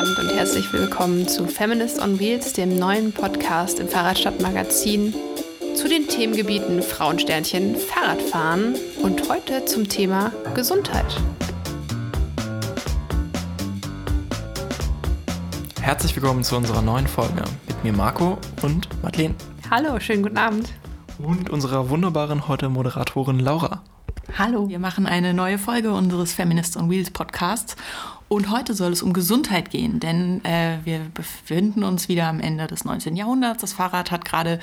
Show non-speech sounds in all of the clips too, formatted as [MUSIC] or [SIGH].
Abend und herzlich willkommen zu Feminist on Wheels, dem neuen Podcast im Fahrradstadtmagazin zu den Themengebieten Frauensternchen, Fahrradfahren und heute zum Thema Gesundheit. Herzlich willkommen zu unserer neuen Folge mit mir Marco und Madeleine. Hallo, schönen guten Abend. Und unserer wunderbaren heute Moderatorin Laura. Hallo. Wir machen eine neue Folge unseres Feminist on Wheels Podcasts. Und heute soll es um Gesundheit gehen, denn äh, wir befinden uns wieder am Ende des 19. Jahrhunderts. Das Fahrrad hat gerade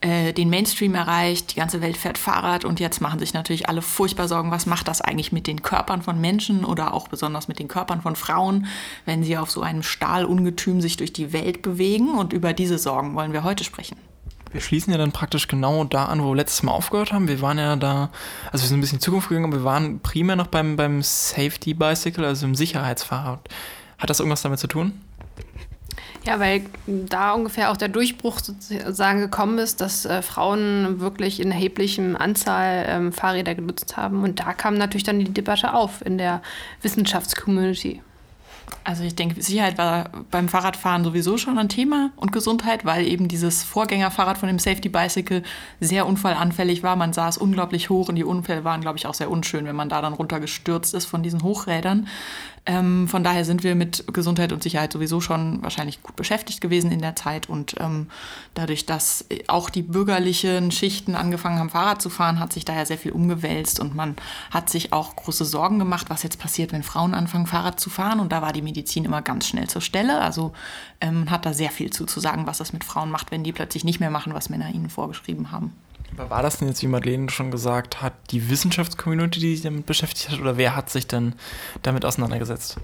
äh, den Mainstream erreicht, die ganze Welt fährt Fahrrad und jetzt machen sich natürlich alle furchtbar Sorgen, was macht das eigentlich mit den Körpern von Menschen oder auch besonders mit den Körpern von Frauen, wenn sie auf so einem Stahlungetüm sich durch die Welt bewegen. Und über diese Sorgen wollen wir heute sprechen wir schließen ja dann praktisch genau da an, wo wir letztes Mal aufgehört haben. Wir waren ja da, also wir sind ein bisschen in die Zukunft gegangen, aber wir waren primär noch beim, beim Safety Bicycle, also im Sicherheitsfahrrad. Hat das irgendwas damit zu tun? Ja, weil da ungefähr auch der Durchbruch sozusagen gekommen ist, dass äh, Frauen wirklich in erheblichem Anzahl ähm, Fahrräder genutzt haben. Und da kam natürlich dann die Debatte auf in der Wissenschaftscommunity. Also ich denke, Sicherheit war beim Fahrradfahren sowieso schon ein Thema und Gesundheit, weil eben dieses Vorgängerfahrrad von dem Safety Bicycle sehr unfallanfällig war. Man saß unglaublich hoch und die Unfälle waren, glaube ich, auch sehr unschön, wenn man da dann runtergestürzt ist von diesen Hochrädern. Ähm, von daher sind wir mit Gesundheit und Sicherheit sowieso schon wahrscheinlich gut beschäftigt gewesen in der Zeit. Und ähm, dadurch, dass auch die bürgerlichen Schichten angefangen haben, Fahrrad zu fahren, hat sich daher sehr viel umgewälzt und man hat sich auch große Sorgen gemacht, was jetzt passiert, wenn Frauen anfangen, Fahrrad zu fahren. Und da war die Medizin immer ganz schnell zur Stelle. Also ähm, hat da sehr viel zu, zu sagen, was das mit Frauen macht, wenn die plötzlich nicht mehr machen, was Männer ihnen vorgeschrieben haben. War das denn jetzt, wie Madeleine schon gesagt hat, die Wissenschaftscommunity, die sich damit beschäftigt hat, oder wer hat sich denn damit auseinandergesetzt?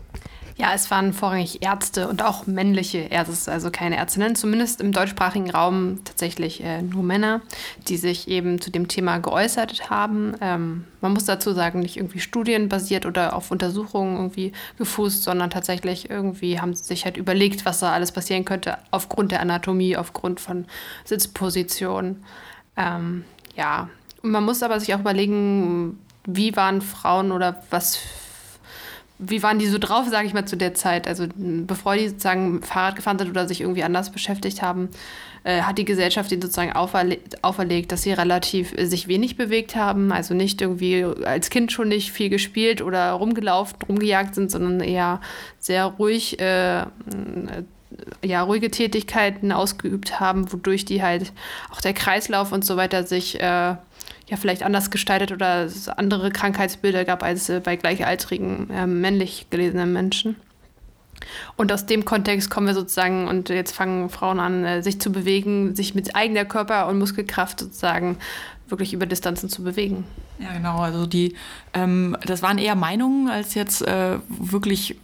Ja, es waren vorrangig Ärzte und auch männliche Ärzte, also keine Ärztinnen, zumindest im deutschsprachigen Raum tatsächlich äh, nur Männer, die sich eben zu dem Thema geäußert haben. Ähm, man muss dazu sagen, nicht irgendwie studienbasiert oder auf Untersuchungen irgendwie gefußt, sondern tatsächlich irgendwie haben sie sich halt überlegt, was da alles passieren könnte aufgrund der Anatomie, aufgrund von Sitzpositionen. Ähm, ja, und man muss aber sich auch überlegen, wie waren Frauen oder was, wie waren die so drauf, sage ich mal, zu der Zeit. Also bevor die sozusagen Fahrrad gefahren sind oder sich irgendwie anders beschäftigt haben, äh, hat die Gesellschaft ihnen sozusagen auferle auferlegt, dass sie relativ äh, sich wenig bewegt haben, also nicht irgendwie als Kind schon nicht viel gespielt oder rumgelaufen, rumgejagt sind, sondern eher sehr ruhig äh, ja, ruhige Tätigkeiten ausgeübt haben, wodurch die halt auch der Kreislauf und so weiter sich äh, ja vielleicht anders gestaltet oder es andere Krankheitsbilder gab als äh, bei gleichaltrigen äh, männlich gelesenen Menschen. Und aus dem Kontext kommen wir sozusagen, und jetzt fangen Frauen an, äh, sich zu bewegen, sich mit eigener Körper- und Muskelkraft sozusagen wirklich über Distanzen zu bewegen. Ja, genau. Also die, ähm, das waren eher Meinungen als jetzt äh, wirklich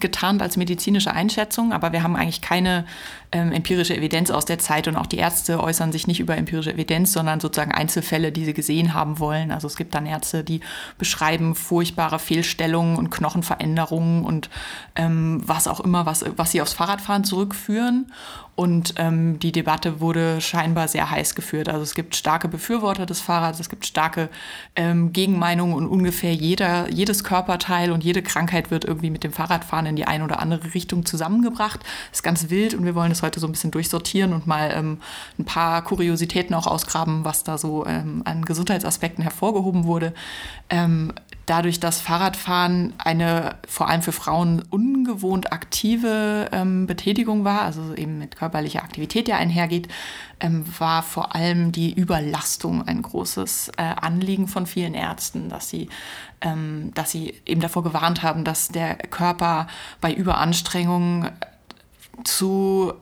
getarnt als medizinische Einschätzung, aber wir haben eigentlich keine ähm, empirische Evidenz aus der Zeit und auch die Ärzte äußern sich nicht über empirische Evidenz, sondern sozusagen Einzelfälle, die sie gesehen haben wollen. Also es gibt dann Ärzte, die beschreiben furchtbare Fehlstellungen und Knochenveränderungen und ähm, was auch immer, was, was sie aufs Fahrradfahren zurückführen. Und ähm, die Debatte wurde scheinbar sehr heiß geführt. Also es gibt starke Befürworter des Fahrrads, es gibt starke ähm, Gegenmeinungen und ungefähr jeder, jedes Körperteil und jede Krankheit wird irgendwie mit dem Fahrradfahren in die eine oder andere Richtung zusammengebracht. Das ist ganz wild und wir wollen das heute so ein bisschen durchsortieren und mal ähm, ein paar Kuriositäten auch ausgraben, was da so ähm, an Gesundheitsaspekten hervorgehoben wurde. Dadurch, dass Fahrradfahren eine vor allem für Frauen ungewohnt aktive ähm, Betätigung war, also eben mit körperlicher Aktivität ja einhergeht, ähm, war vor allem die Überlastung ein großes äh, Anliegen von vielen Ärzten, dass sie, ähm, dass sie eben davor gewarnt haben, dass der Körper bei Überanstrengung zu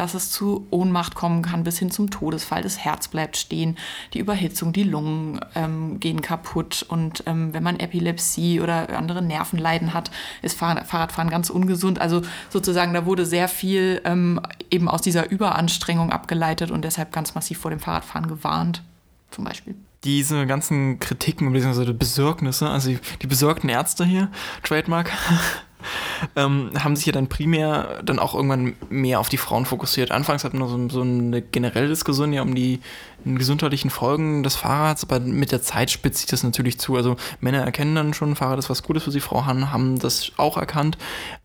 dass es zu Ohnmacht kommen kann, bis hin zum Todesfall. Das Herz bleibt stehen, die Überhitzung, die Lungen ähm, gehen kaputt. Und ähm, wenn man Epilepsie oder andere Nervenleiden hat, ist Fahrradfahren ganz ungesund. Also sozusagen, da wurde sehr viel ähm, eben aus dieser Überanstrengung abgeleitet und deshalb ganz massiv vor dem Fahrradfahren gewarnt, zum Beispiel diese ganzen Kritiken bzw. Besorgnisse, also die besorgten Ärzte hier, Trademark, [LAUGHS] [LAUGHS] ähm, haben sich ja dann primär dann auch irgendwann mehr auf die Frauen fokussiert. Anfangs hatten wir so, so eine generelle Diskussion ja um die gesundheitlichen Folgen des Fahrrads, aber mit der Zeit spitzt sich das natürlich zu. Also Männer erkennen dann schon, Fahrrad ist was Gutes für sie, Frauen haben das auch erkannt,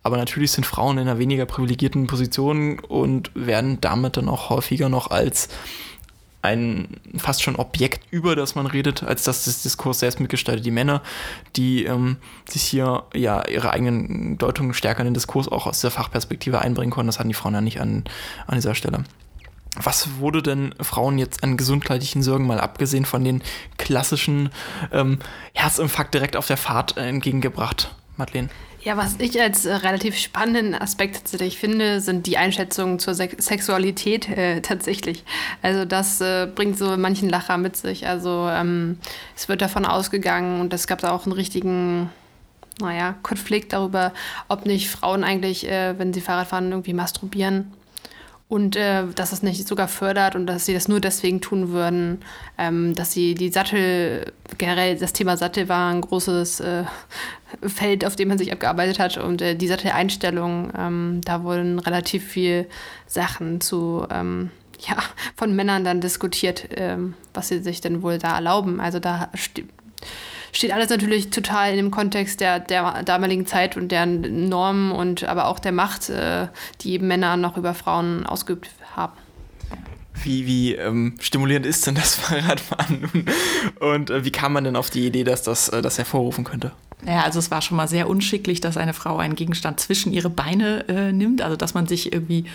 aber natürlich sind Frauen in einer weniger privilegierten Position und werden damit dann auch häufiger noch als ein fast schon Objekt, über das man redet, als dass das Diskurs selbst mitgestaltet. Die Männer, die ähm, sich hier ja ihre eigenen Deutungen stärker in den Diskurs auch aus der Fachperspektive einbringen konnten, das hatten die Frauen ja nicht an, an dieser Stelle. Was wurde denn Frauen jetzt an gesundheitlichen Sorgen mal abgesehen von den klassischen ähm, Herzinfarkt direkt auf der Fahrt äh, entgegengebracht, Madeleine? Ja, was ich als äh, relativ spannenden Aspekt tatsächlich finde, sind die Einschätzungen zur Se Sexualität äh, tatsächlich. Also das äh, bringt so manchen Lacher mit sich. Also ähm, es wird davon ausgegangen und es gab da auch einen richtigen naja, Konflikt darüber, ob nicht Frauen eigentlich, äh, wenn sie Fahrrad fahren, irgendwie masturbieren und äh, dass es nicht sogar fördert und dass sie das nur deswegen tun würden, ähm, dass sie die Sattel, generell das Thema Sattel war ein großes äh, Feld, auf dem man sich abgearbeitet hat und äh, die Satteleinstellung, ähm, da wurden relativ viel Sachen zu, ähm, ja, von Männern dann diskutiert, ähm, was sie sich denn wohl da erlauben. Also da steht alles natürlich total in dem Kontext der, der damaligen Zeit und deren Normen und aber auch der Macht, äh, die eben Männer noch über Frauen ausgeübt haben. Wie, wie ähm, stimulierend ist denn das [LAUGHS] Fahrradfahren nun? Und äh, wie kam man denn auf die Idee, dass das äh, das hervorrufen könnte? Ja, also es war schon mal sehr unschicklich, dass eine Frau einen Gegenstand zwischen ihre Beine äh, nimmt, also dass man sich irgendwie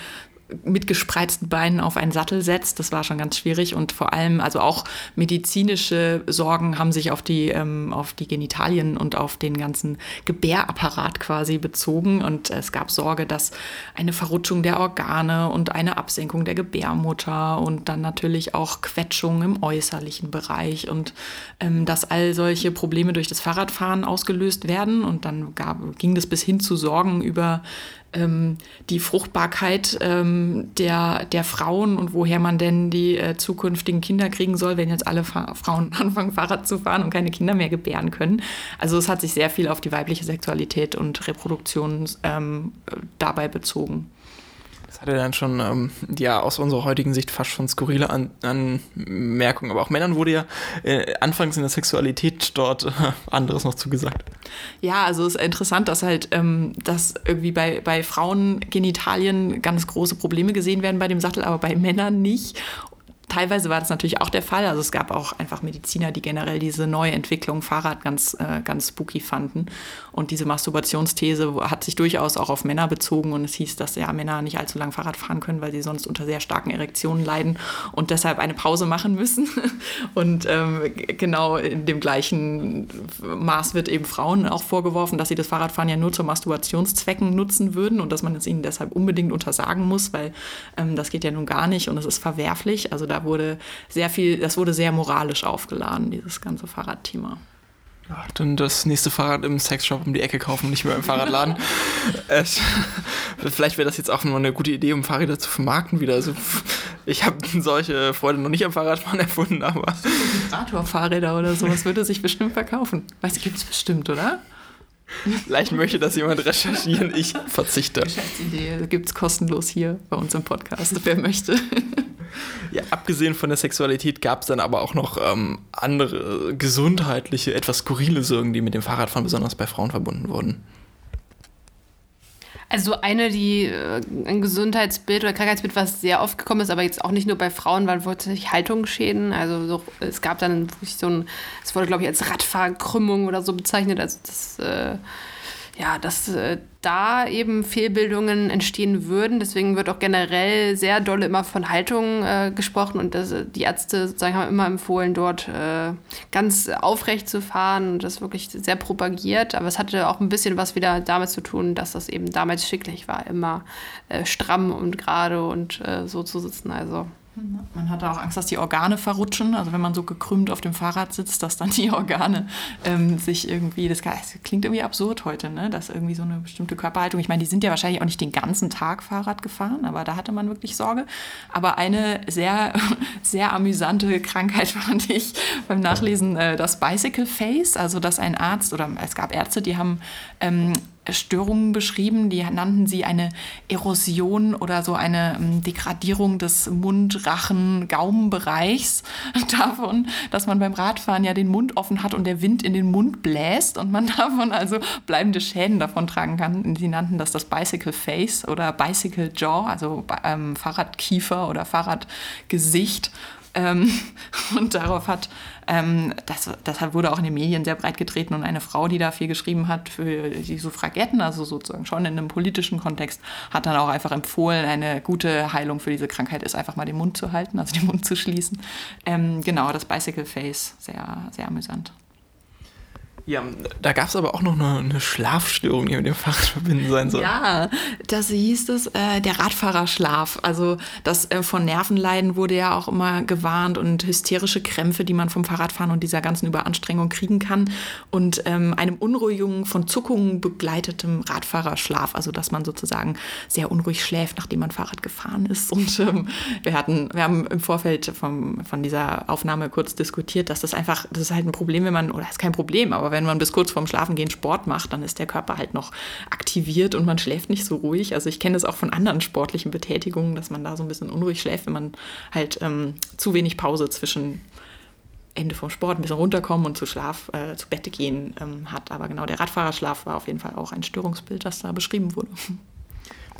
mit gespreizten Beinen auf einen Sattel setzt. Das war schon ganz schwierig. Und vor allem, also auch medizinische Sorgen haben sich auf die, ähm, auf die Genitalien und auf den ganzen Gebärapparat quasi bezogen. Und es gab Sorge, dass eine Verrutschung der Organe und eine Absenkung der Gebärmutter und dann natürlich auch Quetschung im äußerlichen Bereich und ähm, dass all solche Probleme durch das Fahrradfahren ausgelöst werden. Und dann gab, ging das bis hin zu Sorgen über ähm, die Fruchtbarkeit ähm, der, der Frauen und woher man denn die äh, zukünftigen Kinder kriegen soll, wenn jetzt alle Fa Frauen [LAUGHS] anfangen, Fahrrad zu fahren und keine Kinder mehr gebären können. Also es hat sich sehr viel auf die weibliche Sexualität und Reproduktion ähm, dabei bezogen. Das hatte dann schon, ähm, ja, aus unserer heutigen Sicht fast schon skurrile An Anmerkungen. Aber auch Männern wurde ja äh, anfangs in der Sexualität dort äh, anderes noch zugesagt. Ja, also es ist interessant, dass halt, ähm, dass irgendwie bei, bei Frauen Genitalien ganz große Probleme gesehen werden bei dem Sattel, aber bei Männern nicht. Teilweise war das natürlich auch der Fall. Also es gab auch einfach Mediziner, die generell diese neue Entwicklung Fahrrad ganz, äh, ganz spooky fanden. Und diese Masturbationsthese hat sich durchaus auch auf Männer bezogen. Und es hieß, dass ja Männer nicht allzu lang Fahrrad fahren können, weil sie sonst unter sehr starken Erektionen leiden und deshalb eine Pause machen müssen. [LAUGHS] Und ähm, genau in dem gleichen Maß wird eben Frauen auch vorgeworfen, dass sie das Fahrradfahren ja nur zu Masturbationszwecken nutzen würden und dass man es ihnen deshalb unbedingt untersagen muss, weil ähm, das geht ja nun gar nicht und es ist verwerflich. Also da wurde sehr viel, das wurde sehr moralisch aufgeladen, dieses ganze Fahrradthema. Dann das nächste Fahrrad im Sexshop um die Ecke kaufen, nicht mehr im Fahrradladen. [LAUGHS] es, vielleicht wäre das jetzt auch mal eine gute Idee, um Fahrräder zu vermarkten wieder. Also, ich habe solche Freude noch nicht am Fahrradfahren [LAUGHS] erfunden, aber. Vibrator-Fahrräder oder sowas würde sich bestimmt verkaufen. Weißt du, gibt es bestimmt, oder? Vielleicht möchte das jemand recherchieren. Ich verzichte. Geschäftsidee gibt es kostenlos hier bei uns im Podcast, wer möchte. [LAUGHS] Ja, abgesehen von der Sexualität gab es dann aber auch noch ähm, andere gesundheitliche, etwas skurrile Sorgen, die mit dem Fahrradfahren besonders bei Frauen verbunden wurden. Also eine, die äh, ein Gesundheitsbild oder Krankheitsbild, was sehr oft gekommen ist, aber jetzt auch nicht nur bei Frauen, waren tatsächlich Haltungsschäden. Also so, es gab dann wirklich so ein, es wurde glaube ich als Radfahrkrümmung oder so bezeichnet. Also das äh, ja, dass äh, da eben Fehlbildungen entstehen würden. Deswegen wird auch generell sehr doll immer von Haltung äh, gesprochen und das, die Ärzte sozusagen haben immer empfohlen, dort äh, ganz aufrecht zu fahren und das wirklich sehr propagiert. Aber es hatte auch ein bisschen was wieder damit zu tun, dass das eben damals schicklich war, immer äh, stramm und gerade und äh, so zu sitzen. Also man hatte auch Angst, dass die Organe verrutschen. Also wenn man so gekrümmt auf dem Fahrrad sitzt, dass dann die Organe ähm, sich irgendwie, das, klingt irgendwie absurd heute, ne? dass irgendwie so eine bestimmte Körperhaltung, ich meine, die sind ja wahrscheinlich auch nicht den ganzen Tag Fahrrad gefahren, aber da hatte man wirklich Sorge. Aber eine sehr, [LAUGHS] sehr amüsante Krankheit [LAUGHS] fand ich beim Nachlesen äh, das Bicycle Face, also dass ein Arzt oder es gab Ärzte, die haben ähm, Störungen beschrieben, die nannten sie eine Erosion oder so eine ähm, Degradierung des Mund-, Rachen-, Gaumenbereichs [LAUGHS] davon, dass man beim Radfahren ja den Mund offen hat und der Wind in den Mund bläst und man [LAUGHS] davon also bleibende Schäden davon tragen kann. Sie nannten das das Bicycle Face oder Bicycle Jaw, also ähm, Fahrradkiefer oder Fahrradgesicht. Ähm, [LAUGHS] und darauf hat, ähm, das, das wurde auch in den Medien sehr breit getreten und eine Frau, die da viel geschrieben hat für die Suffragetten, also sozusagen schon in einem politischen Kontext, hat dann auch einfach empfohlen, eine gute Heilung für diese Krankheit ist einfach mal den Mund zu halten, also den Mund zu schließen. Ähm, genau, das Bicycle Face, sehr, sehr amüsant. Ja, da gab es aber auch noch eine, eine, Schlafstörung, die mit dem Fahrrad verbinden sein soll. Ja, das hieß es, äh, der Radfahrerschlaf. Also das äh, von Nervenleiden wurde ja auch immer gewarnt und hysterische Krämpfe, die man vom Fahrradfahren und dieser ganzen Überanstrengung kriegen kann. Und ähm, einem Unruhigung von Zuckungen begleitetem Radfahrerschlaf. Also dass man sozusagen sehr unruhig schläft, nachdem man Fahrrad gefahren ist. [LAUGHS] Und ähm, wir hatten, wir haben im Vorfeld vom, von dieser Aufnahme kurz diskutiert, dass das einfach, das ist halt ein Problem, wenn man, oder ist kein Problem, aber wenn man bis kurz vorm Schlafengehen Sport macht, dann ist der Körper halt noch aktiviert und man schläft nicht so ruhig. Also ich kenne das auch von anderen sportlichen Betätigungen, dass man da so ein bisschen unruhig schläft, wenn man halt ähm, zu wenig Pause zwischen Ende vom Sport ein bisschen runterkommen und zu Schlaf, äh, zu Bette gehen ähm, hat. Aber genau, der Radfahrerschlaf war auf jeden Fall auch ein Störungsbild, das da beschrieben wurde.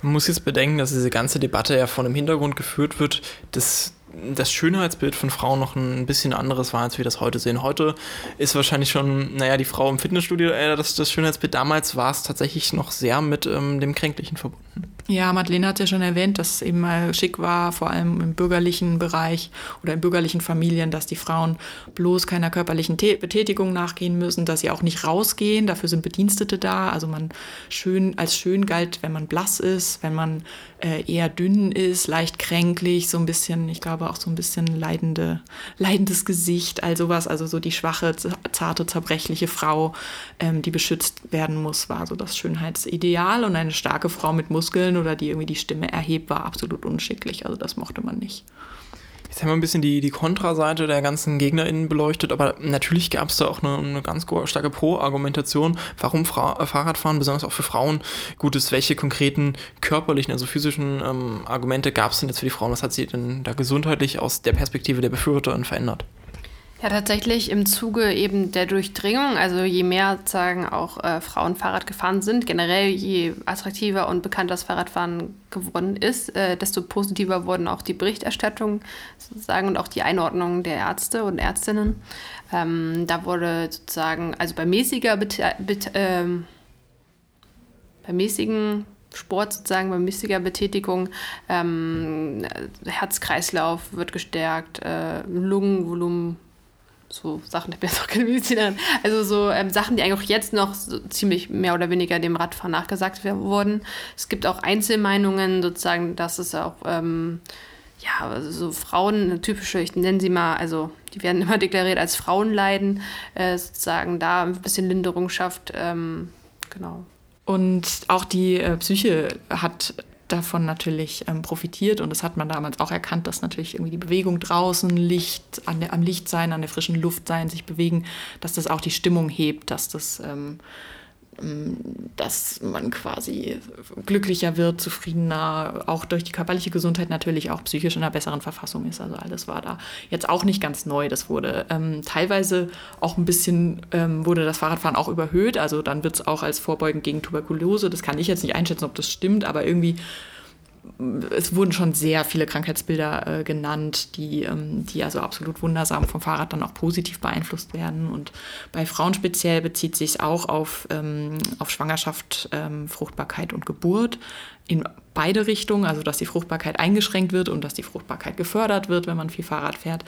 Man muss jetzt bedenken, dass diese ganze Debatte ja von dem Hintergrund geführt wird, dass das Schönheitsbild von Frauen noch ein bisschen anderes war, als wir das heute sehen. Heute ist wahrscheinlich schon, naja, die Frau im Fitnessstudio, äh, das, das Schönheitsbild damals war es tatsächlich noch sehr mit ähm, dem Kränklichen verbunden. Ja, Madeleine hat ja schon erwähnt, dass es eben mal schick war, vor allem im bürgerlichen Bereich oder in bürgerlichen Familien, dass die Frauen bloß keiner körperlichen Betätigung nachgehen müssen, dass sie auch nicht rausgehen, dafür sind Bedienstete da. Also man schön als schön galt, wenn man blass ist, wenn man äh, eher dünn ist, leicht kränklich, so ein bisschen, ich glaube auch so ein bisschen leidende, leidendes Gesicht, all sowas. Also so die schwache, zarte, zerbrechliche Frau, ähm, die beschützt werden muss, war so das Schönheitsideal. Und eine starke Frau mit Muskeln oder die irgendwie die Stimme erhebt, war absolut unschicklich. Also das mochte man nicht. Jetzt haben wir ein bisschen die, die Kontraseite der ganzen GegnerInnen beleuchtet, aber natürlich gab es da auch eine, eine ganz starke Pro-Argumentation, warum Fra äh, Fahrradfahren, besonders auch für Frauen, gut ist. Welche konkreten körperlichen, also physischen ähm, Argumente gab es denn jetzt für die Frauen? Was hat sie denn da gesundheitlich aus der Perspektive der Befürworterin verändert? Ja, tatsächlich im Zuge eben der Durchdringung, also je mehr sagen auch äh, Frauen Fahrrad gefahren sind, generell je attraktiver und bekannter das Fahrradfahren geworden ist, äh, desto positiver wurden auch die Berichterstattung sozusagen und auch die Einordnung der Ärzte und Ärztinnen. Ähm, da wurde sozusagen, also bei mäßiger, ähm, bei mäßigen Sport sozusagen, bei mäßiger Betätigung, ähm, Herzkreislauf wird gestärkt, äh, Lungenvolumen so Sachen, ich [LAUGHS] bin jetzt auch keine Medizinerin, also so ähm, Sachen, die eigentlich auch jetzt noch so ziemlich mehr oder weniger dem Radfahren nachgesagt wurden. Es gibt auch Einzelmeinungen sozusagen, dass es auch, ähm, ja, so Frauen, typische, ich nenne sie mal, also die werden [LAUGHS] immer deklariert als Frauenleiden, äh, sozusagen da ein bisschen Linderung schafft, ähm, genau. Und auch die äh, Psyche hat davon natürlich ähm, profitiert. Und das hat man damals auch erkannt, dass natürlich irgendwie die Bewegung draußen, Licht, an der, am Licht sein, an der frischen Luft sein, sich bewegen, dass das auch die Stimmung hebt, dass das ähm, dass man quasi glücklicher wird, zufriedener, auch durch die körperliche Gesundheit natürlich auch psychisch in einer besseren Verfassung ist. Also alles war da jetzt auch nicht ganz neu. Das wurde ähm, teilweise auch ein bisschen, ähm, wurde das Fahrradfahren auch überhöht. Also dann wird es auch als Vorbeugen gegen Tuberkulose, das kann ich jetzt nicht einschätzen, ob das stimmt, aber irgendwie es wurden schon sehr viele Krankheitsbilder äh, genannt, die, ähm, die also absolut wundersam vom Fahrrad dann auch positiv beeinflusst werden. Und bei Frauen speziell bezieht sich auch auf, ähm, auf Schwangerschaft, ähm, Fruchtbarkeit und Geburt in beide Richtungen, also dass die Fruchtbarkeit eingeschränkt wird und dass die Fruchtbarkeit gefördert wird, wenn man viel Fahrrad fährt.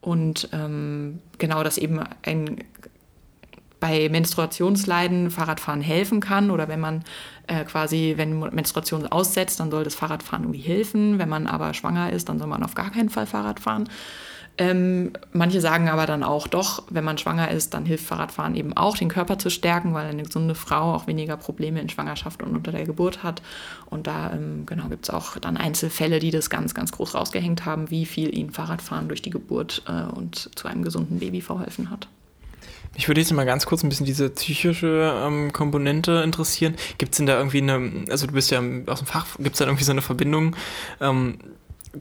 Und ähm, genau, dass eben ein bei Menstruationsleiden Fahrradfahren helfen kann oder wenn man äh, quasi, wenn Menstruation aussetzt, dann soll das Fahrradfahren irgendwie helfen. Wenn man aber schwanger ist, dann soll man auf gar keinen Fall Fahrrad fahren. Ähm, manche sagen aber dann auch doch, wenn man schwanger ist, dann hilft Fahrradfahren eben auch, den Körper zu stärken, weil eine gesunde Frau auch weniger Probleme in Schwangerschaft und unter der Geburt hat. Und da ähm, genau, gibt es auch dann Einzelfälle, die das ganz, ganz groß rausgehängt haben, wie viel ihnen Fahrradfahren durch die Geburt äh, und zu einem gesunden Baby verholfen hat. Ich würde jetzt mal ganz kurz ein bisschen diese psychische ähm, Komponente interessieren. Gibt es denn da irgendwie eine, also du bist ja aus dem Fach, gibt es da irgendwie so eine Verbindung ähm,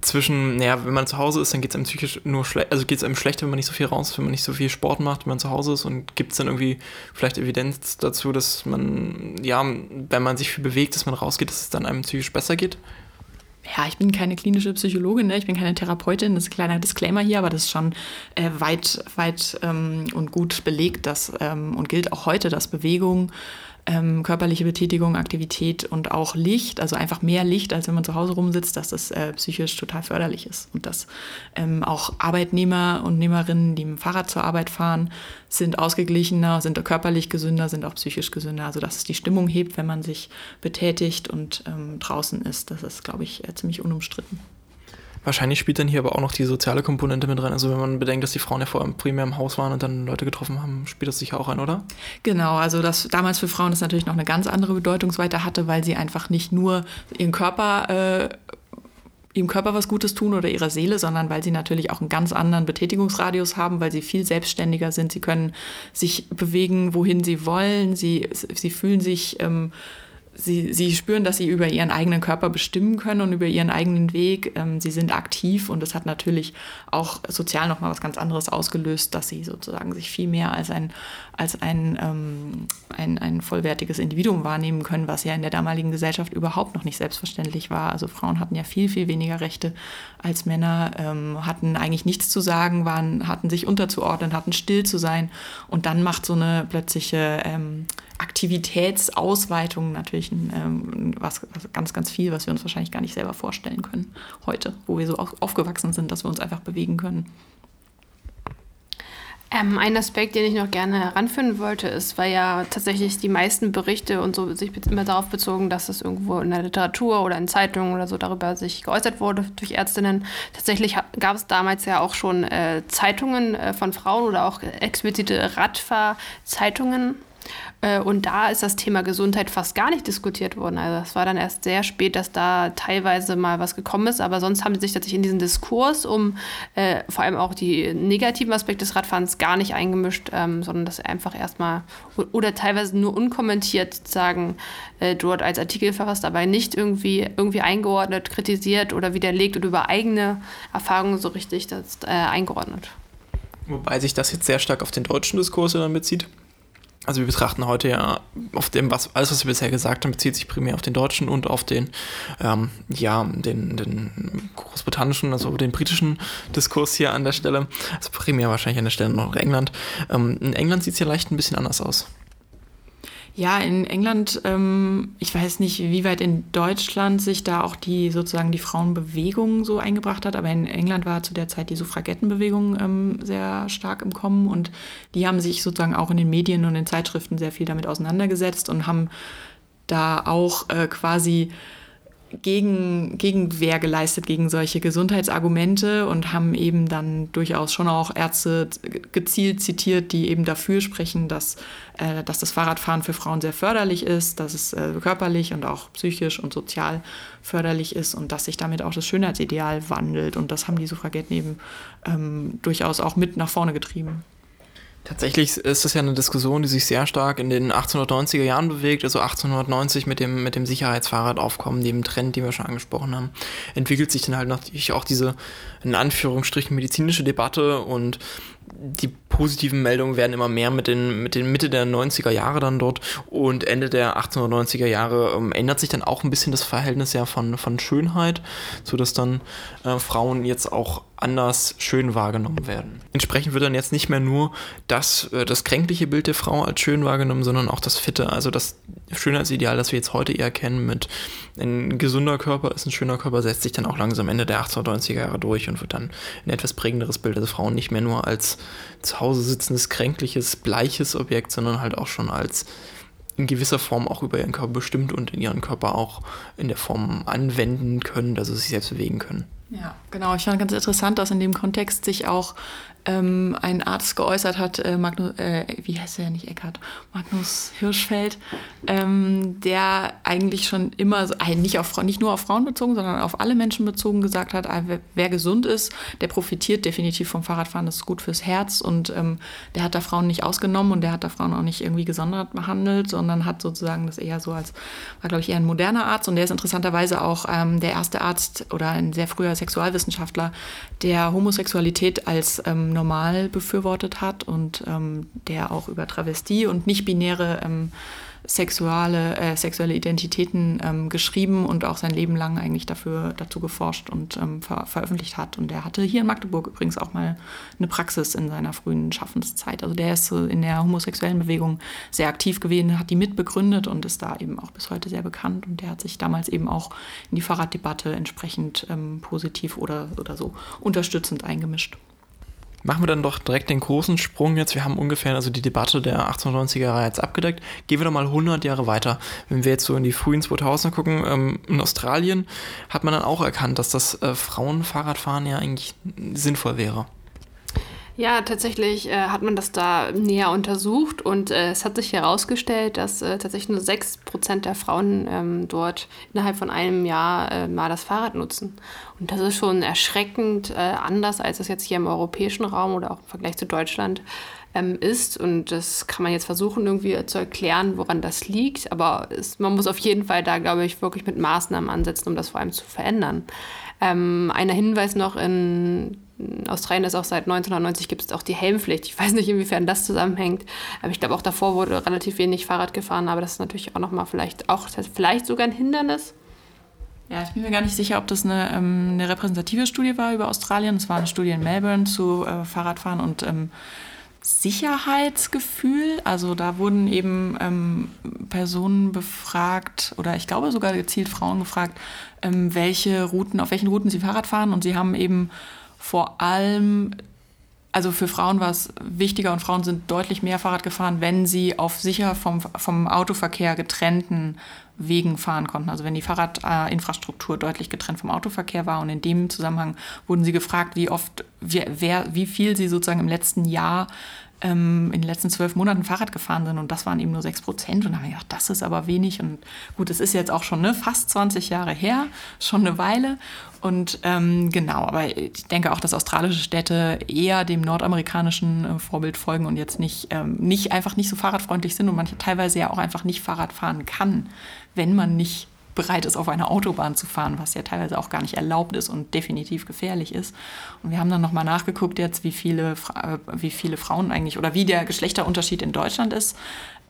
zwischen, naja, wenn man zu Hause ist, dann geht es einem psychisch nur schlecht, also geht es einem schlechter, wenn man nicht so viel raus wenn man nicht so viel Sport macht, wenn man zu Hause ist und gibt es dann irgendwie vielleicht Evidenz dazu, dass man, ja, wenn man sich viel bewegt, dass man rausgeht, dass es dann einem psychisch besser geht? Ja, ich bin keine klinische Psychologin, ne? ich bin keine Therapeutin, das ist ein kleiner Disclaimer hier, aber das ist schon äh, weit, weit ähm, und gut belegt dass, ähm, und gilt auch heute, dass Bewegung ähm, körperliche Betätigung, Aktivität und auch Licht, also einfach mehr Licht, als wenn man zu Hause rumsitzt, dass das äh, psychisch total förderlich ist. Und dass ähm, auch Arbeitnehmer und Nehmerinnen, die mit dem Fahrrad zur Arbeit fahren, sind ausgeglichener, sind körperlich gesünder, sind auch psychisch gesünder. Also dass es die Stimmung hebt, wenn man sich betätigt und ähm, draußen ist. Das ist, glaube ich, äh, ziemlich unumstritten. Wahrscheinlich spielt dann hier aber auch noch die soziale Komponente mit rein. Also wenn man bedenkt, dass die Frauen ja vorher primär im Haus waren und dann Leute getroffen haben, spielt das sicher auch ein, oder? Genau, also das damals für Frauen das natürlich noch eine ganz andere Bedeutungsweite hatte, weil sie einfach nicht nur ihren Körper äh, ihrem Körper was Gutes tun oder ihrer Seele, sondern weil sie natürlich auch einen ganz anderen Betätigungsradius haben, weil sie viel selbstständiger sind. Sie können sich bewegen, wohin sie wollen. Sie, sie fühlen sich ähm, sie, sie spüren, dass sie über ihren eigenen Körper bestimmen können und über ihren eigenen Weg. Ähm, sie sind aktiv und das hat natürlich auch sozial nochmal was ganz anderes ausgelöst, dass sie sozusagen sich viel mehr als ein, als ein, ähm, ein, ein vollwertiges Individuum wahrnehmen können, was ja in der damaligen Gesellschaft überhaupt noch nicht selbstverständlich war. Also Frauen hatten ja viel, viel weniger Rechte als Männer, ähm, hatten eigentlich nichts zu sagen, waren, hatten sich unterzuordnen, hatten still zu sein und dann macht so eine plötzliche ähm, Aktivitätsausweitung natürlich ähm, was, was, ganz, ganz viel, was wir uns wahrscheinlich gar nicht selber vorstellen können heute, wo wir so aufgewachsen sind, dass wir uns einfach bewegen können. Ähm, ein Aspekt, den ich noch gerne heranführen wollte, ist, weil ja tatsächlich die meisten Berichte und so sich immer darauf bezogen, dass es irgendwo in der Literatur oder in Zeitungen oder so darüber sich geäußert wurde durch Ärztinnen. Tatsächlich gab es damals ja auch schon äh, Zeitungen äh, von Frauen oder auch explizite Radfahrzeitungen und da ist das Thema Gesundheit fast gar nicht diskutiert worden. Also es war dann erst sehr spät, dass da teilweise mal was gekommen ist. Aber sonst haben sie sich tatsächlich in diesen Diskurs um äh, vor allem auch die negativen Aspekte des Radfahrens gar nicht eingemischt, ähm, sondern das einfach erstmal oder teilweise nur unkommentiert sozusagen äh, dort als Artikel verfasst, aber nicht irgendwie, irgendwie eingeordnet, kritisiert oder widerlegt oder über eigene Erfahrungen so richtig das, äh, eingeordnet. Wobei sich das jetzt sehr stark auf den deutschen Diskurs dann bezieht. Also wir betrachten heute ja auf dem, was alles, was wir bisher gesagt haben, bezieht sich primär auf den deutschen und auf den, ähm, ja, den, den großbritannischen, also den britischen Diskurs hier an der Stelle. Also primär wahrscheinlich an der Stelle noch England. Ähm, in England sieht es ja leicht ein bisschen anders aus. Ja, in England, ähm, ich weiß nicht, wie weit in Deutschland sich da auch die sozusagen die Frauenbewegung so eingebracht hat, aber in England war zu der Zeit die Suffragettenbewegung ähm, sehr stark im Kommen und die haben sich sozusagen auch in den Medien und in Zeitschriften sehr viel damit auseinandergesetzt und haben da auch äh, quasi gegen, Gegenwehr geleistet gegen solche Gesundheitsargumente und haben eben dann durchaus schon auch Ärzte gezielt zitiert, die eben dafür sprechen, dass, äh, dass das Fahrradfahren für Frauen sehr förderlich ist, dass es äh, körperlich und auch psychisch und sozial förderlich ist und dass sich damit auch das Schönheitsideal wandelt. Und das haben die Suffragetten eben ähm, durchaus auch mit nach vorne getrieben. Tatsächlich ist das ja eine Diskussion, die sich sehr stark in den 1890er Jahren bewegt, also 1890 mit dem, mit dem Sicherheitsfahrradaufkommen, dem Trend, den wir schon angesprochen haben, entwickelt sich dann halt natürlich auch diese, in Anführungsstrichen, medizinische Debatte und die positiven Meldungen werden immer mehr mit den, mit den Mitte der 90er Jahre dann dort und Ende der 1890er Jahre ähm, ändert sich dann auch ein bisschen das Verhältnis ja von, von Schönheit, sodass dann äh, Frauen jetzt auch anders schön wahrgenommen werden. Entsprechend wird dann jetzt nicht mehr nur das, äh, das kränkliche Bild der Frau als schön wahrgenommen, sondern auch das Fitte, also das Schönheitsideal, das wir jetzt heute eher kennen mit ein gesunder Körper ist ein schöner Körper, setzt sich dann auch langsam Ende der 1890er Jahre durch und wird dann ein etwas prägenderes Bild der Frauen nicht mehr nur als zu Hause sitzendes, kränkliches, bleiches Objekt, sondern halt auch schon als in gewisser Form auch über ihren Körper bestimmt und in ihren Körper auch in der Form anwenden können, dass sie sich selbst bewegen können. Ja, genau. Ich fand ganz interessant, dass in dem Kontext sich auch ähm, ein Arzt geäußert hat, äh, Magnus, äh, wie heißt er nicht Eckart, Magnus Hirschfeld, ähm, der eigentlich schon immer, äh, nicht, auf, nicht nur auf Frauen bezogen, sondern auf alle Menschen bezogen gesagt hat, äh, wer, wer, gesund ist, der profitiert definitiv vom Fahrradfahren, das ist gut fürs Herz und ähm, der hat da Frauen nicht ausgenommen und der hat da Frauen auch nicht irgendwie gesondert behandelt, sondern hat sozusagen das eher so als, war glaube ich eher ein moderner Arzt und der ist interessanterweise auch ähm, der erste Arzt oder ein sehr früher Sexualwissenschaftler, der Homosexualität als ähm, normal befürwortet hat und ähm, der auch über Travestie und nicht-binäre ähm, sexuelle, äh, sexuelle Identitäten ähm, geschrieben und auch sein Leben lang eigentlich dafür, dazu geforscht und ähm, ver veröffentlicht hat. Und der hatte hier in Magdeburg übrigens auch mal eine Praxis in seiner frühen Schaffenszeit. Also der ist in der homosexuellen Bewegung sehr aktiv gewesen, hat die mitbegründet und ist da eben auch bis heute sehr bekannt. Und der hat sich damals eben auch in die Fahrraddebatte entsprechend ähm, positiv oder, oder so unterstützend eingemischt. Machen wir dann doch direkt den großen Sprung jetzt. Wir haben ungefähr also die Debatte der 1890er Jahre jetzt abgedeckt. Gehen wir doch mal 100 Jahre weiter. Wenn wir jetzt so in die frühen 2000er gucken, ähm, in Australien hat man dann auch erkannt, dass das äh, Frauenfahrradfahren ja eigentlich sinnvoll wäre. Ja, tatsächlich äh, hat man das da näher untersucht und äh, es hat sich herausgestellt, dass äh, tatsächlich nur 6% der Frauen ähm, dort innerhalb von einem Jahr äh, mal das Fahrrad nutzen. Und das ist schon erschreckend äh, anders, als es jetzt hier im europäischen Raum oder auch im Vergleich zu Deutschland ähm, ist. Und das kann man jetzt versuchen, irgendwie zu erklären, woran das liegt. Aber es, man muss auf jeden Fall da, glaube ich, wirklich mit Maßnahmen ansetzen, um das vor allem zu verändern. Ähm, ein Hinweis noch in Australien ist auch seit 1990 gibt es auch die Helmpflicht. Ich weiß nicht, inwiefern das zusammenhängt. Aber ich glaube, auch davor wurde relativ wenig Fahrrad gefahren. Aber das ist natürlich auch nochmal vielleicht auch vielleicht sogar ein Hindernis. Ja, ich bin mir gar nicht sicher, ob das eine, ähm, eine repräsentative Studie war über Australien. Es war eine Studie in Melbourne zu äh, Fahrradfahren und ähm, Sicherheitsgefühl. Also da wurden eben ähm, Personen befragt oder ich glaube sogar gezielt Frauen gefragt, ähm, welche Routen, auf welchen Routen sie Fahrrad fahren. Und sie haben eben vor allem, also für Frauen war es wichtiger und Frauen sind deutlich mehr Fahrrad gefahren, wenn sie auf sicher vom, vom Autoverkehr getrennten Wegen fahren konnten. Also wenn die Fahrradinfrastruktur deutlich getrennt vom Autoverkehr war und in dem Zusammenhang wurden sie gefragt, wie oft, wer, wie viel sie sozusagen im letzten Jahr ähm, in den letzten zwölf Monaten Fahrrad gefahren sind und das waren eben nur sechs Prozent. Und da habe ich gedacht, das ist aber wenig. Und gut, es ist jetzt auch schon ne, fast 20 Jahre her, schon eine Weile. Und ähm, genau, aber ich denke auch, dass australische Städte eher dem nordamerikanischen äh, Vorbild folgen und jetzt nicht, ähm, nicht einfach nicht so fahrradfreundlich sind und manche teilweise ja auch einfach nicht Fahrrad fahren kann, wenn man nicht bereit ist, auf einer Autobahn zu fahren, was ja teilweise auch gar nicht erlaubt ist und definitiv gefährlich ist. Und wir haben dann nochmal nachgeguckt jetzt, wie viele, äh, wie viele Frauen eigentlich oder wie der Geschlechterunterschied in Deutschland ist,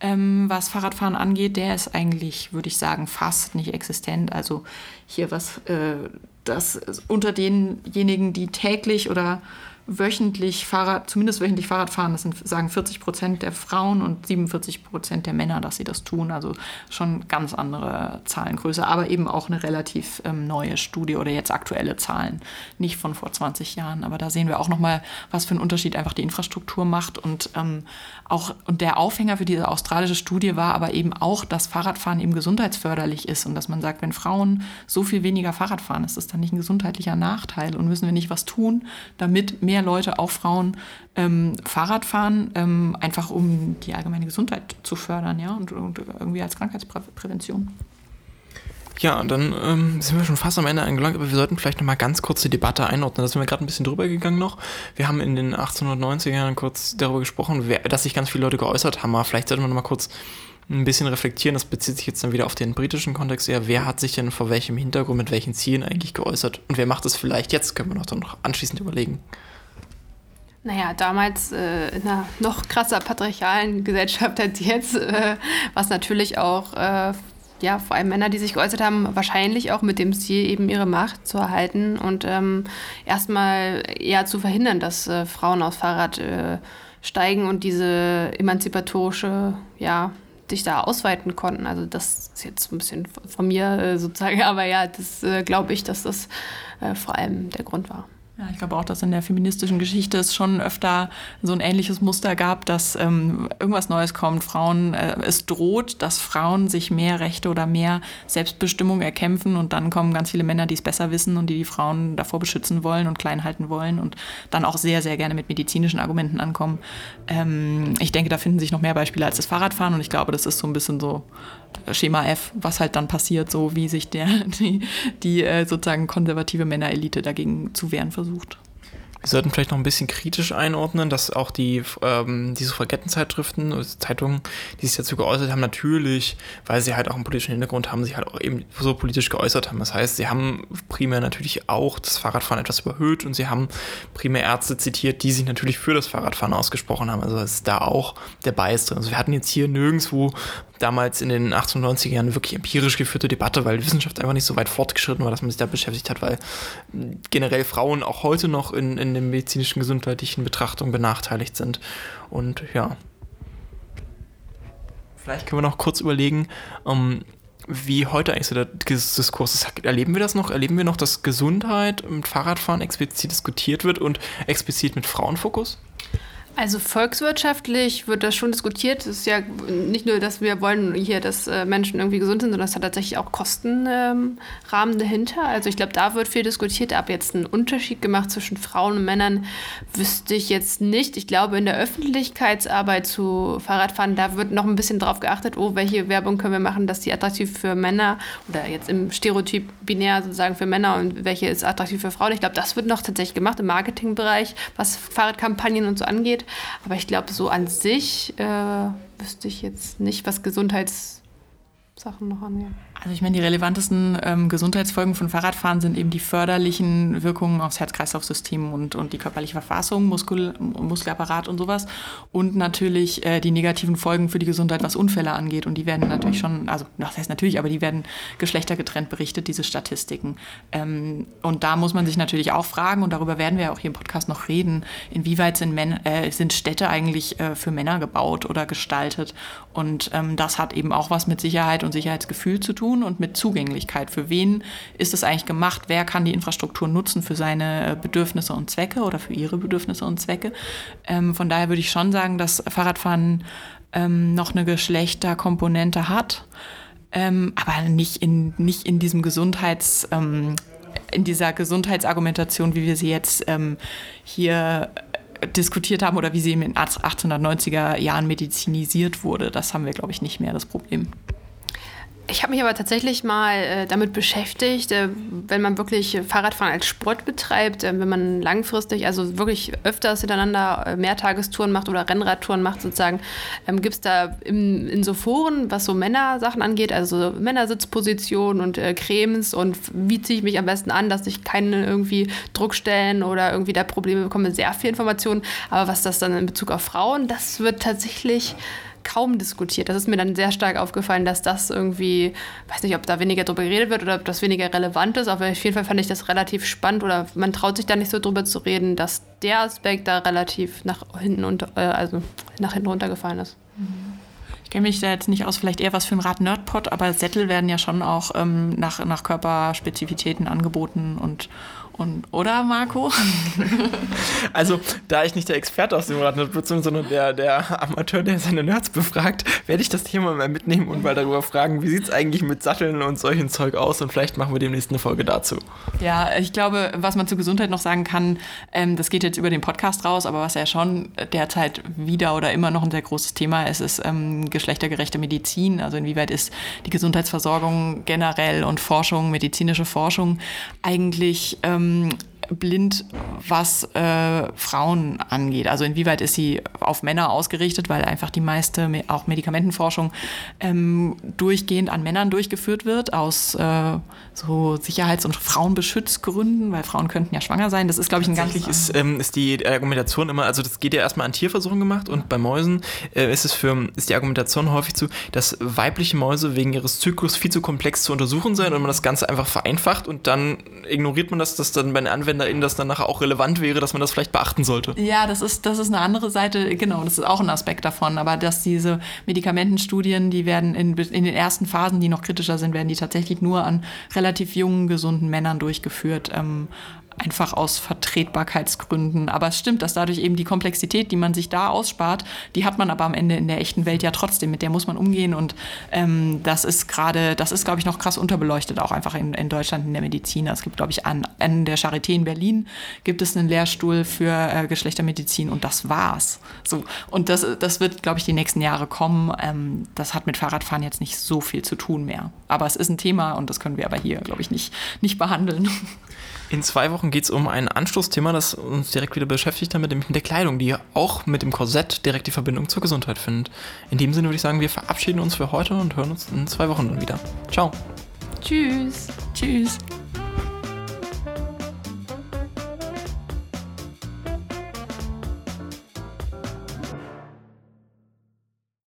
ähm, was Fahrradfahren angeht. Der ist eigentlich, würde ich sagen, fast nicht existent. Also hier was, äh, das unter denjenigen, die täglich oder wöchentlich Fahrrad, zumindest wöchentlich Fahrrad fahren. Das sind, sagen 40 Prozent der Frauen und 47 Prozent der Männer, dass sie das tun. Also schon ganz andere Zahlengröße, aber eben auch eine relativ ähm, neue Studie oder jetzt aktuelle Zahlen, nicht von vor 20 Jahren. Aber da sehen wir auch nochmal, was für einen Unterschied einfach die Infrastruktur macht. Und ähm, auch und der Aufhänger für diese australische Studie war aber eben auch, dass Fahrradfahren eben gesundheitsförderlich ist und dass man sagt, wenn Frauen so viel weniger Fahrrad fahren, ist das dann nicht ein gesundheitlicher Nachteil und müssen wir nicht was tun, damit mehr mehr Leute, auch Frauen, ähm, Fahrrad fahren, ähm, einfach um die allgemeine Gesundheit zu fördern, ja, und, und irgendwie als Krankheitsprävention. Ja, dann ähm, sind wir schon fast am Ende angelangt, aber wir sollten vielleicht noch mal ganz kurz die Debatte einordnen. Da sind wir gerade ein bisschen drüber gegangen noch. Wir haben in den 1890er Jahren kurz darüber gesprochen, wer, dass sich ganz viele Leute geäußert haben, aber vielleicht sollten wir noch mal kurz ein bisschen reflektieren. Das bezieht sich jetzt dann wieder auf den britischen Kontext eher. Wer hat sich denn vor welchem Hintergrund, mit welchen Zielen eigentlich geäußert? Und wer macht es vielleicht jetzt? Können wir noch dann noch anschließend überlegen. Naja, damals äh, in einer noch krasser patriarchalen [LAUGHS] Gesellschaft als jetzt, äh, was natürlich auch, äh, ja, vor allem Männer, die sich geäußert haben, wahrscheinlich auch mit dem Ziel, eben ihre Macht zu erhalten und ähm, erstmal eher zu verhindern, dass äh, Frauen aufs Fahrrad äh, steigen und diese emanzipatorische, ja, sich da ausweiten konnten. Also das ist jetzt ein bisschen von mir äh, sozusagen, [LAUGHS] aber ja, das glaube ich, dass das vor allem der Grund war. Ja, ich glaube auch, dass in der feministischen Geschichte es schon öfter so ein ähnliches Muster gab, dass ähm, irgendwas Neues kommt. Frauen, äh, es droht, dass Frauen sich mehr Rechte oder mehr Selbstbestimmung erkämpfen und dann kommen ganz viele Männer, die es besser wissen und die die Frauen davor beschützen wollen und klein halten wollen und dann auch sehr, sehr gerne mit medizinischen Argumenten ankommen. Ähm, ich denke, da finden sich noch mehr Beispiele als das Fahrradfahren und ich glaube, das ist so ein bisschen so Schema F, was halt dann passiert, so wie sich der, [LAUGHS] die, die äh, sozusagen konservative Männerelite dagegen zu wehren versucht. Wir sollten vielleicht noch ein bisschen kritisch einordnen, dass auch die ähm, diese Suffragettenzeitschriften, also Zeitungen, die sich dazu geäußert haben, natürlich, weil sie halt auch einen politischen Hintergrund haben, sich halt auch eben so politisch geäußert haben. Das heißt, sie haben primär natürlich auch das Fahrradfahren etwas überhöht und sie haben primär Ärzte zitiert, die sich natürlich für das Fahrradfahren ausgesprochen haben. Also ist da auch der Bias drin. Also wir hatten jetzt hier nirgendwo damals in den 1890er Jahren wirklich empirisch geführte Debatte, weil Wissenschaft einfach nicht so weit fortgeschritten war, dass man sich da beschäftigt hat, weil generell Frauen auch heute noch in, in den medizinischen gesundheitlichen Betrachtungen benachteiligt sind. Und ja. Vielleicht können wir noch kurz überlegen, ähm, wie heute eigentlich so der Diskurs ist. Erleben wir das noch? Erleben wir noch, dass Gesundheit mit Fahrradfahren explizit diskutiert wird und explizit mit Frauenfokus? Also volkswirtschaftlich wird das schon diskutiert. Es ist ja nicht nur, dass wir wollen hier, dass äh, Menschen irgendwie gesund sind, sondern es hat tatsächlich auch Kostenrahmen ähm, dahinter. Also ich glaube, da wird viel diskutiert. Aber jetzt einen Unterschied gemacht zwischen Frauen und Männern wüsste ich jetzt nicht. Ich glaube, in der Öffentlichkeitsarbeit zu Fahrradfahren, da wird noch ein bisschen drauf geachtet, oh, welche Werbung können wir machen, dass die attraktiv für Männer oder jetzt im Stereotyp binär sozusagen für Männer und welche ist attraktiv für Frauen. Ich glaube, das wird noch tatsächlich gemacht im Marketingbereich, was Fahrradkampagnen und so angeht. Aber ich glaube, so an sich äh, wüsste ich jetzt nicht, was Gesundheitssachen noch angeht. Also ich meine, die relevantesten ähm, Gesundheitsfolgen von Fahrradfahren sind eben die förderlichen Wirkungen aufs Herz-Kreislauf-System und, und die körperliche Verfassung, Muskel, Muskelapparat und sowas. Und natürlich äh, die negativen Folgen für die Gesundheit, was Unfälle angeht. Und die werden natürlich schon, also das heißt natürlich, aber die werden geschlechtergetrennt berichtet, diese Statistiken. Ähm, und da muss man sich natürlich auch fragen, und darüber werden wir auch hier im Podcast noch reden, inwieweit sind, Men äh, sind Städte eigentlich äh, für Männer gebaut oder gestaltet. Und ähm, das hat eben auch was mit Sicherheit und Sicherheitsgefühl zu tun tun und mit Zugänglichkeit. Für wen ist es eigentlich gemacht? Wer kann die Infrastruktur nutzen für seine Bedürfnisse und Zwecke oder für ihre Bedürfnisse und Zwecke? Ähm, von daher würde ich schon sagen, dass Fahrradfahren ähm, noch eine Geschlechterkomponente hat, ähm, aber nicht in, nicht in diesem Gesundheits ähm, in dieser Gesundheitsargumentation, wie wir sie jetzt ähm, hier diskutiert haben oder wie sie in den 1890er Jahren medizinisiert wurde. Das haben wir, glaube ich, nicht mehr das Problem. Ich habe mich aber tatsächlich mal äh, damit beschäftigt, äh, wenn man wirklich Fahrradfahren als Sport betreibt, äh, wenn man langfristig, also wirklich öfters hintereinander äh, Mehrtagestouren macht oder Rennradtouren macht sozusagen, ähm, gibt es da im, in so Foren, was so Männersachen angeht, also Männersitzpositionen und äh, Cremes und wie ziehe ich mich am besten an, dass ich keine irgendwie Druckstellen oder irgendwie da Probleme bekomme, sehr viel Informationen. Aber was das dann in Bezug auf Frauen, das wird tatsächlich kaum diskutiert. Das ist mir dann sehr stark aufgefallen, dass das irgendwie, weiß nicht, ob da weniger drüber geredet wird oder ob das weniger relevant ist, aber auf jeden Fall fand ich das relativ spannend oder man traut sich da nicht so drüber zu reden, dass der Aspekt da relativ nach hinten unter, äh, also nach hinten runtergefallen ist. Ich kenne mich da jetzt nicht aus, vielleicht eher was für ein Rad Nerdpot, aber Sättel werden ja schon auch ähm, nach, nach Körperspezifitäten angeboten und, und, oder, Marco? [LAUGHS] also, da ich nicht der Experte aus dem bin, sondern der, der Amateur, der seine Nerds befragt, werde ich das Thema mal mitnehmen und mal darüber fragen, wie sieht es eigentlich mit Satteln und solchen Zeug aus und vielleicht machen wir demnächst eine Folge dazu. Ja, ich glaube, was man zur Gesundheit noch sagen kann, ähm, das geht jetzt über den Podcast raus, aber was ja schon derzeit wieder oder immer noch ein sehr großes Thema ist, ist ähm, geschlechtergerechte Medizin. Also inwieweit ist die Gesundheitsversorgung generell und Forschung, medizinische Forschung eigentlich ähm, ähm, blind, was äh, Frauen angeht. Also inwieweit ist sie auf Männer ausgerichtet, weil einfach die meiste auch Medikamentenforschung ähm, durchgehend an Männern durchgeführt wird, aus äh, so Sicherheits- und Frauenbeschützgründen, weil Frauen könnten ja schwanger sein. Das ist, glaube ich, ein ganz... Ist, ähm, ist die Argumentation immer, also das geht ja erstmal an Tierversuchen gemacht und bei Mäusen äh, ist es für, ist die Argumentation häufig zu, dass weibliche Mäuse wegen ihres Zyklus viel zu komplex zu untersuchen seien und man das Ganze einfach vereinfacht und dann ignoriert man das, dass dann bei den AnwenderInnen das dann nachher auch relevant wäre, dass man das vielleicht beachten sollte. Ja, das ist, das ist eine andere Seite, genau, das ist auch ein Aspekt davon, aber dass diese Medikamentenstudien, die werden in, in den ersten Phasen, die noch kritischer sind, werden die tatsächlich nur an relativ jungen, gesunden Männern durchgeführt. Ähm, einfach aus Vertretbarkeitsgründen. Aber es stimmt, dass dadurch eben die Komplexität, die man sich da ausspart, die hat man aber am Ende in der echten Welt ja trotzdem. Mit der muss man umgehen und ähm, das ist gerade, das ist, glaube ich, noch krass unterbeleuchtet, auch einfach in, in Deutschland in der Medizin. Es gibt, glaube ich, an, an der Charité in Berlin gibt es einen Lehrstuhl für äh, Geschlechtermedizin und das war's. So. Und das, das wird, glaube ich, die nächsten Jahre kommen. Ähm, das hat mit Fahrradfahren jetzt nicht so viel zu tun mehr. Aber es ist ein Thema und das können wir aber hier, glaube ich, nicht, nicht behandeln. [LAUGHS] In zwei Wochen geht es um ein Anstoßthema, das uns direkt wieder beschäftigt hat, mit der Kleidung, die auch mit dem Korsett direkt die Verbindung zur Gesundheit findet. In dem Sinne würde ich sagen, wir verabschieden uns für heute und hören uns in zwei Wochen dann wieder. Ciao. Tschüss. Tschüss.